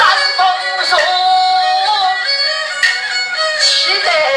三丰收，期待。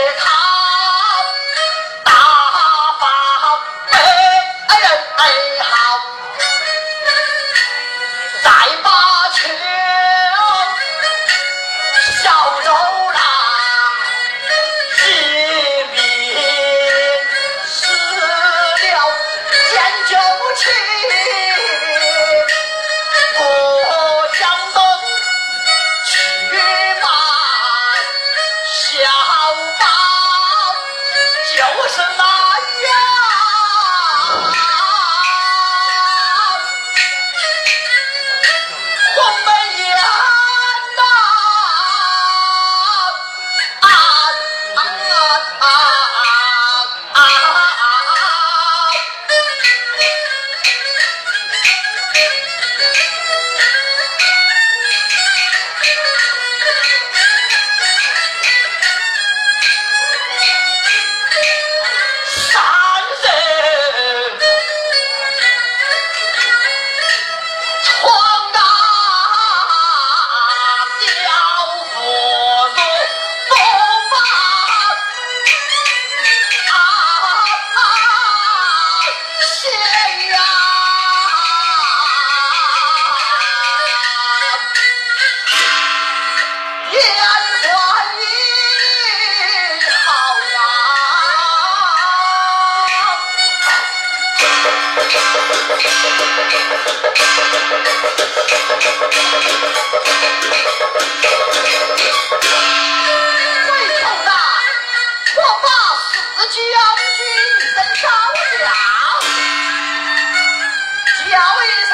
回头啊我把四将军升叫一声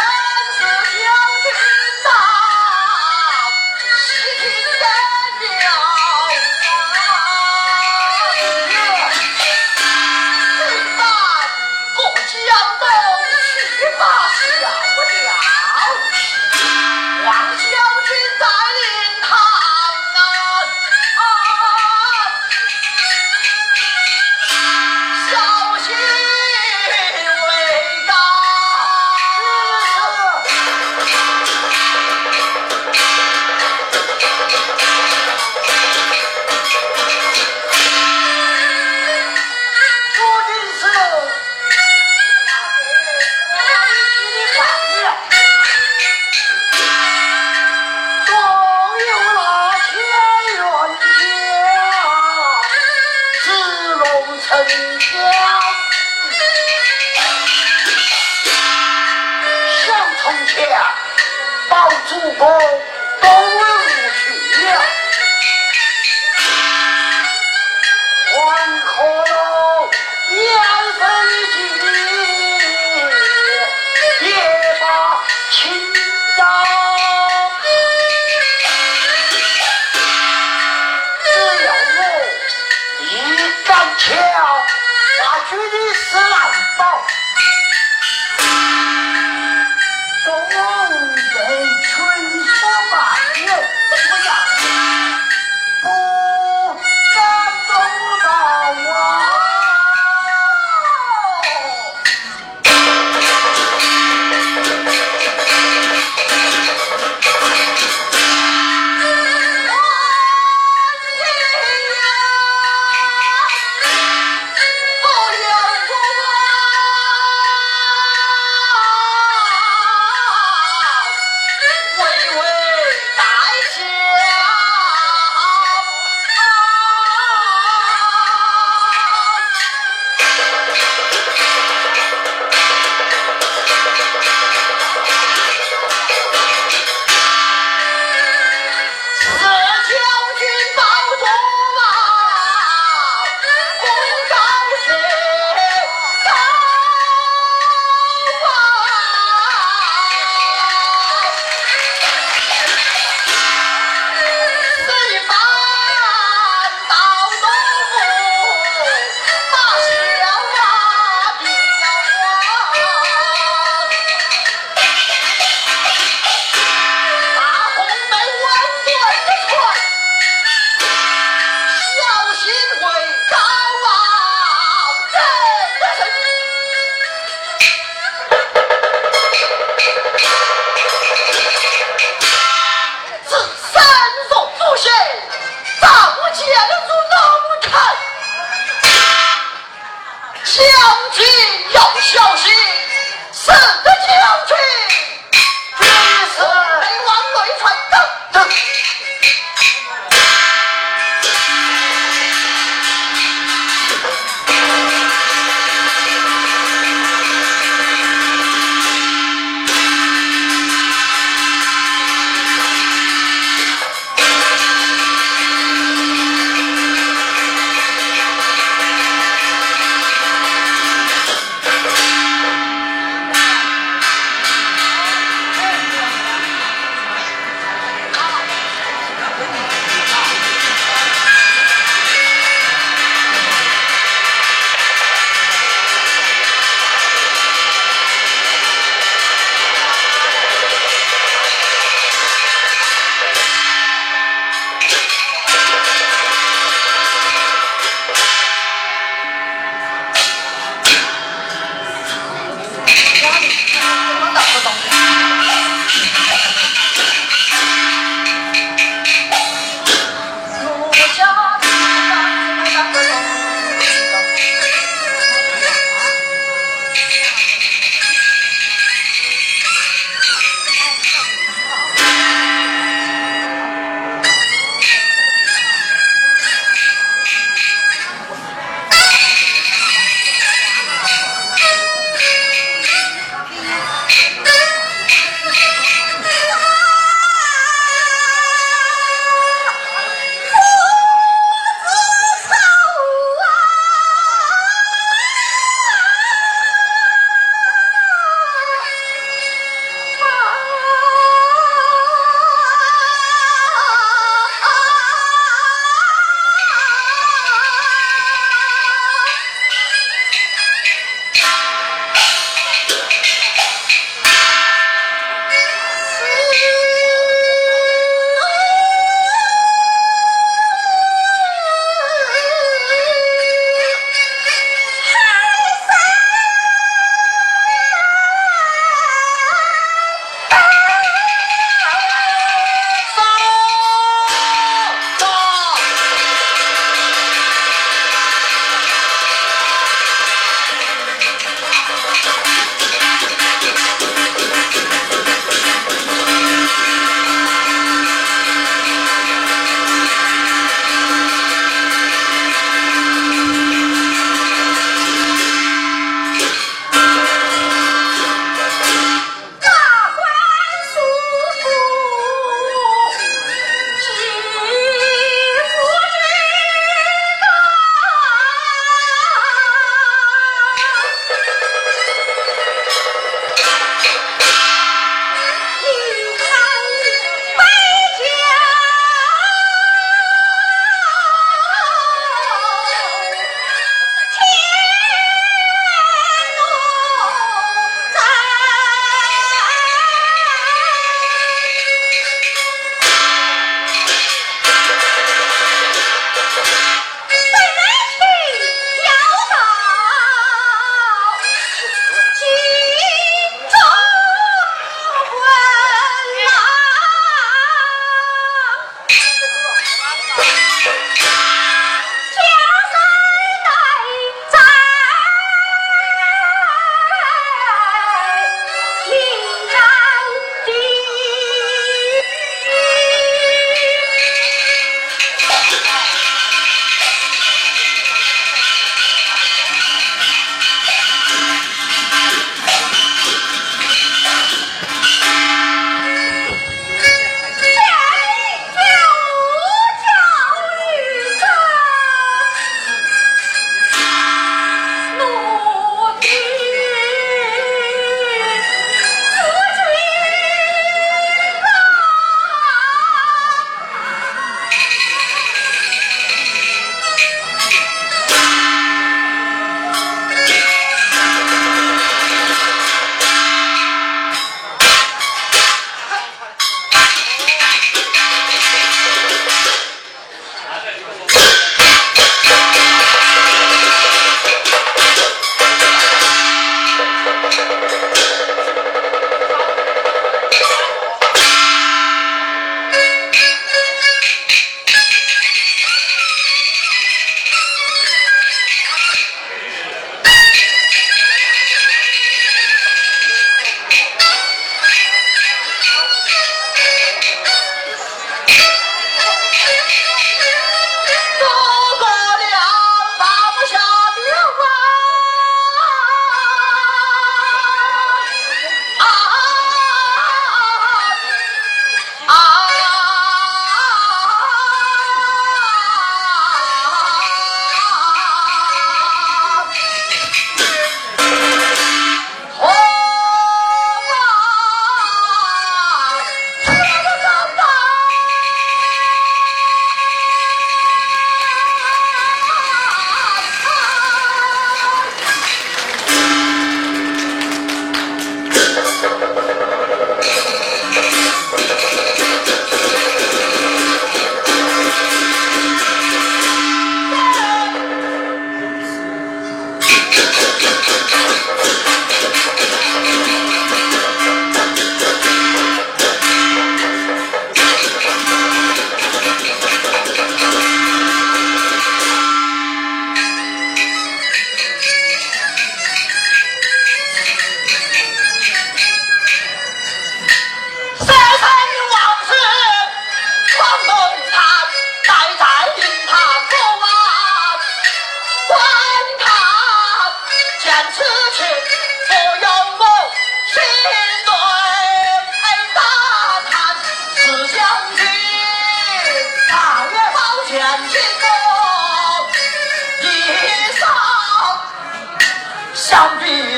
瞧，那举的是那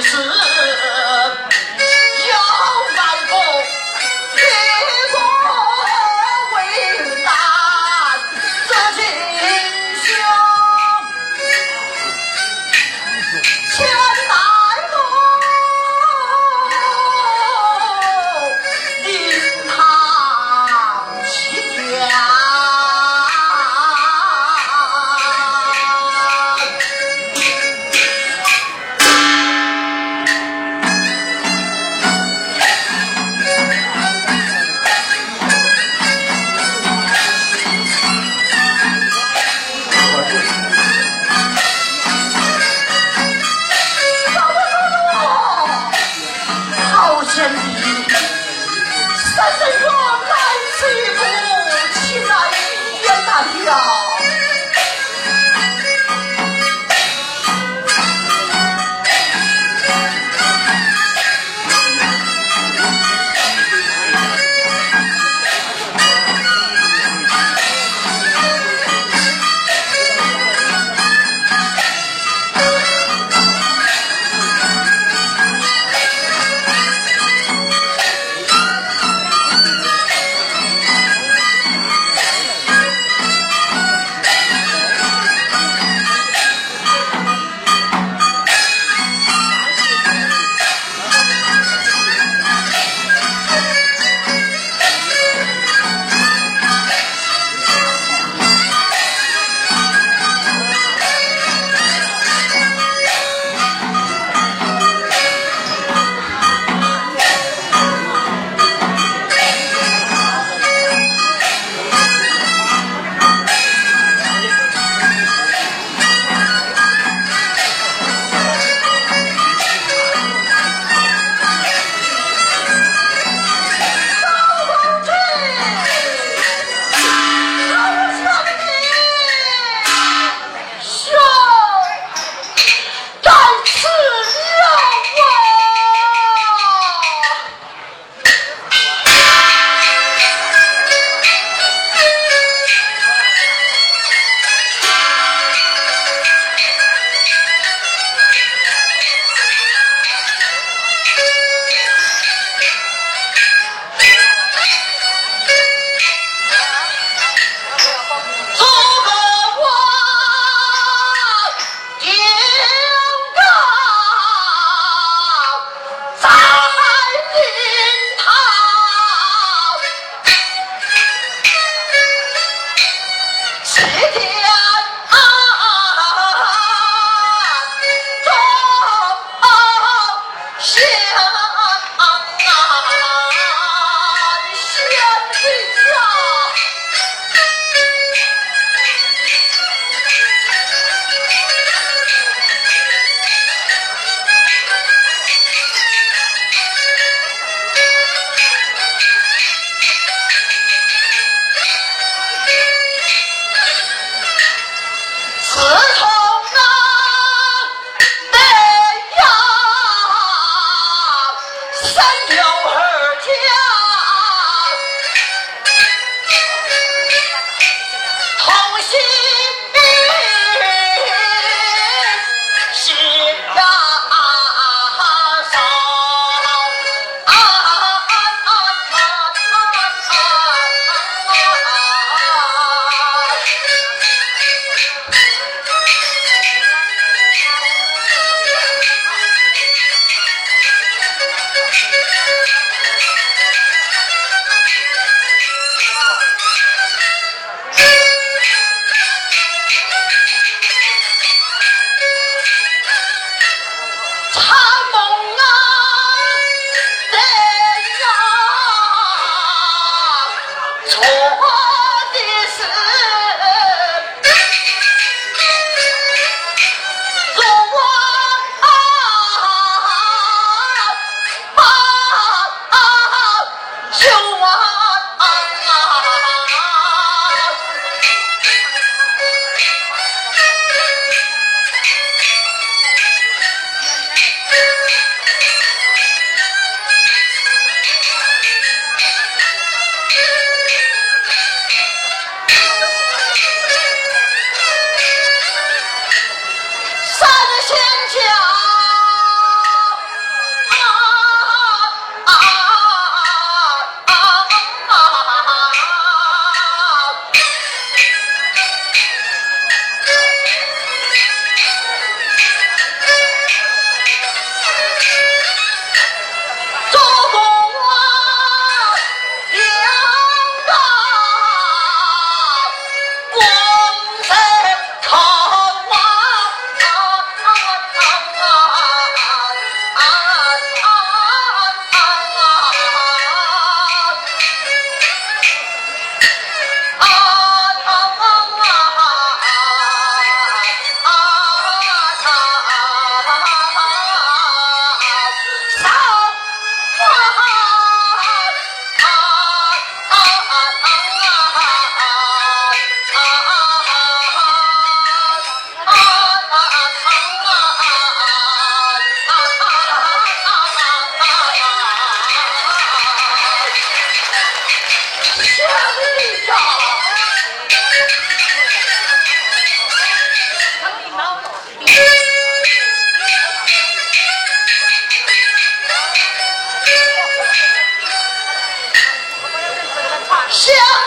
是。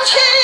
亲。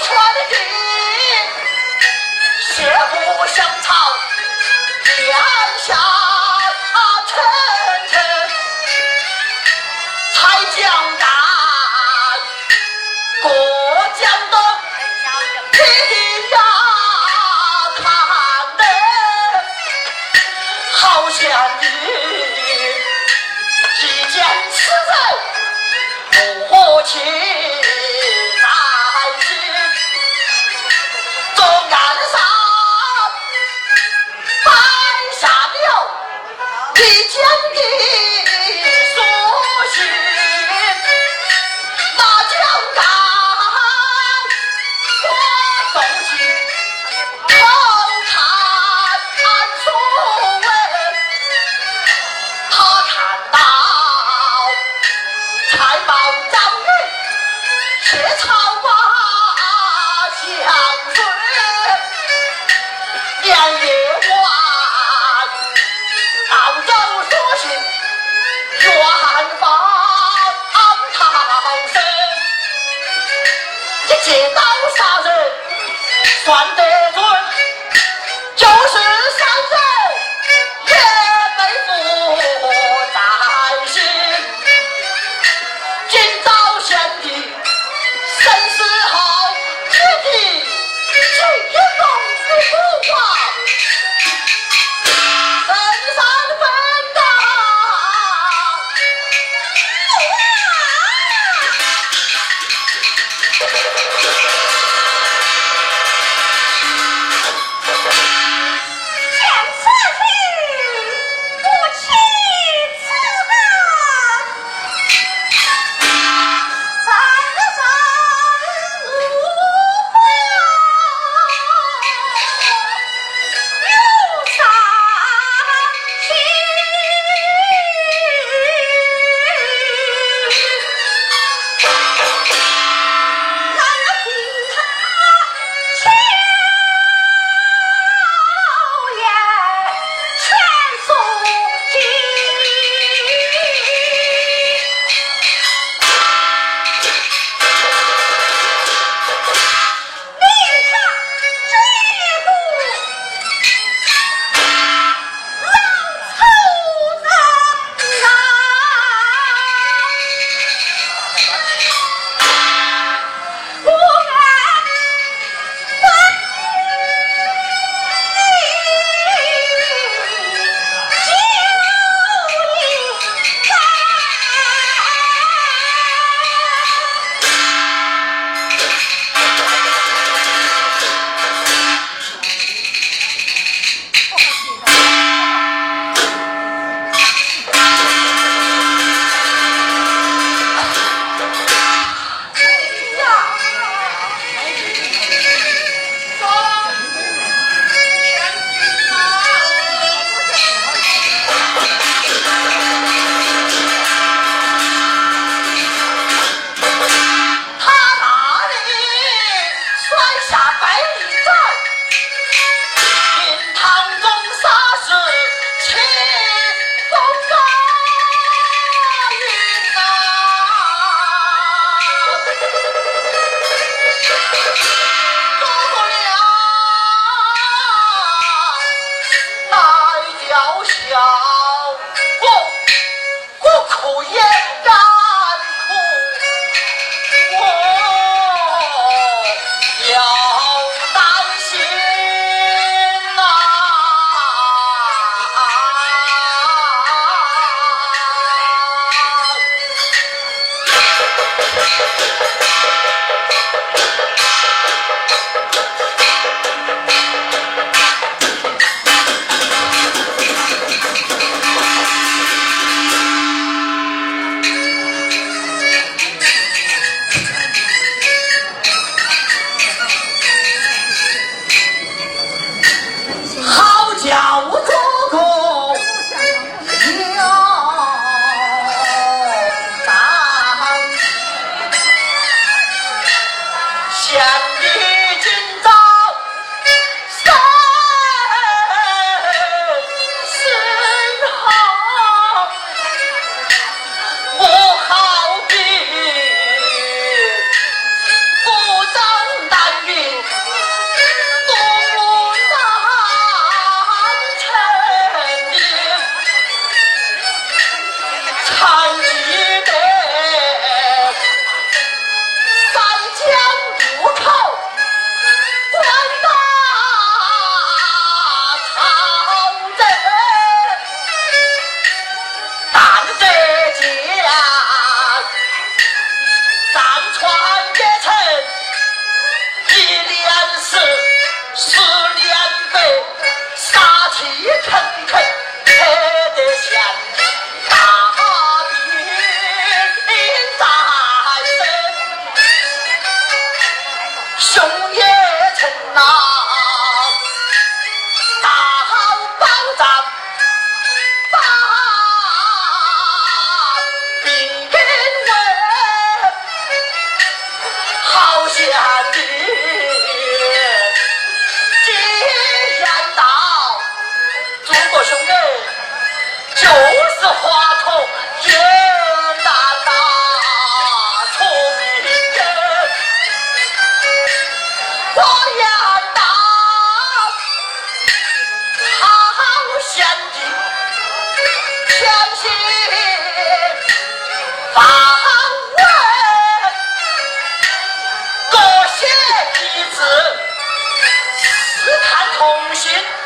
trying to do Christian?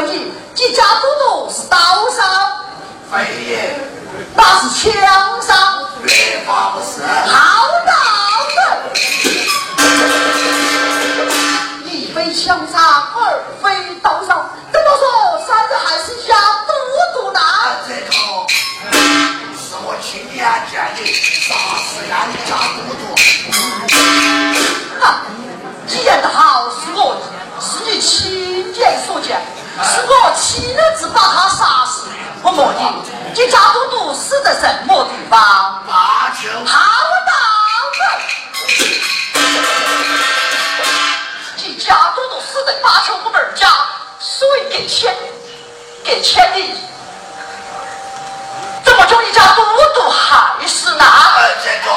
你家主子是刀伤？非也，那是枪伤。越发不是，好刀子，一非枪伤，二非刀伤。是我亲儿子把他杀死的，我问你，你家都督死在什么地方？八桥好大个。你家都督死在八桥我们家，所以给钱？给钱的？这么久，你家都督还是那？二千多。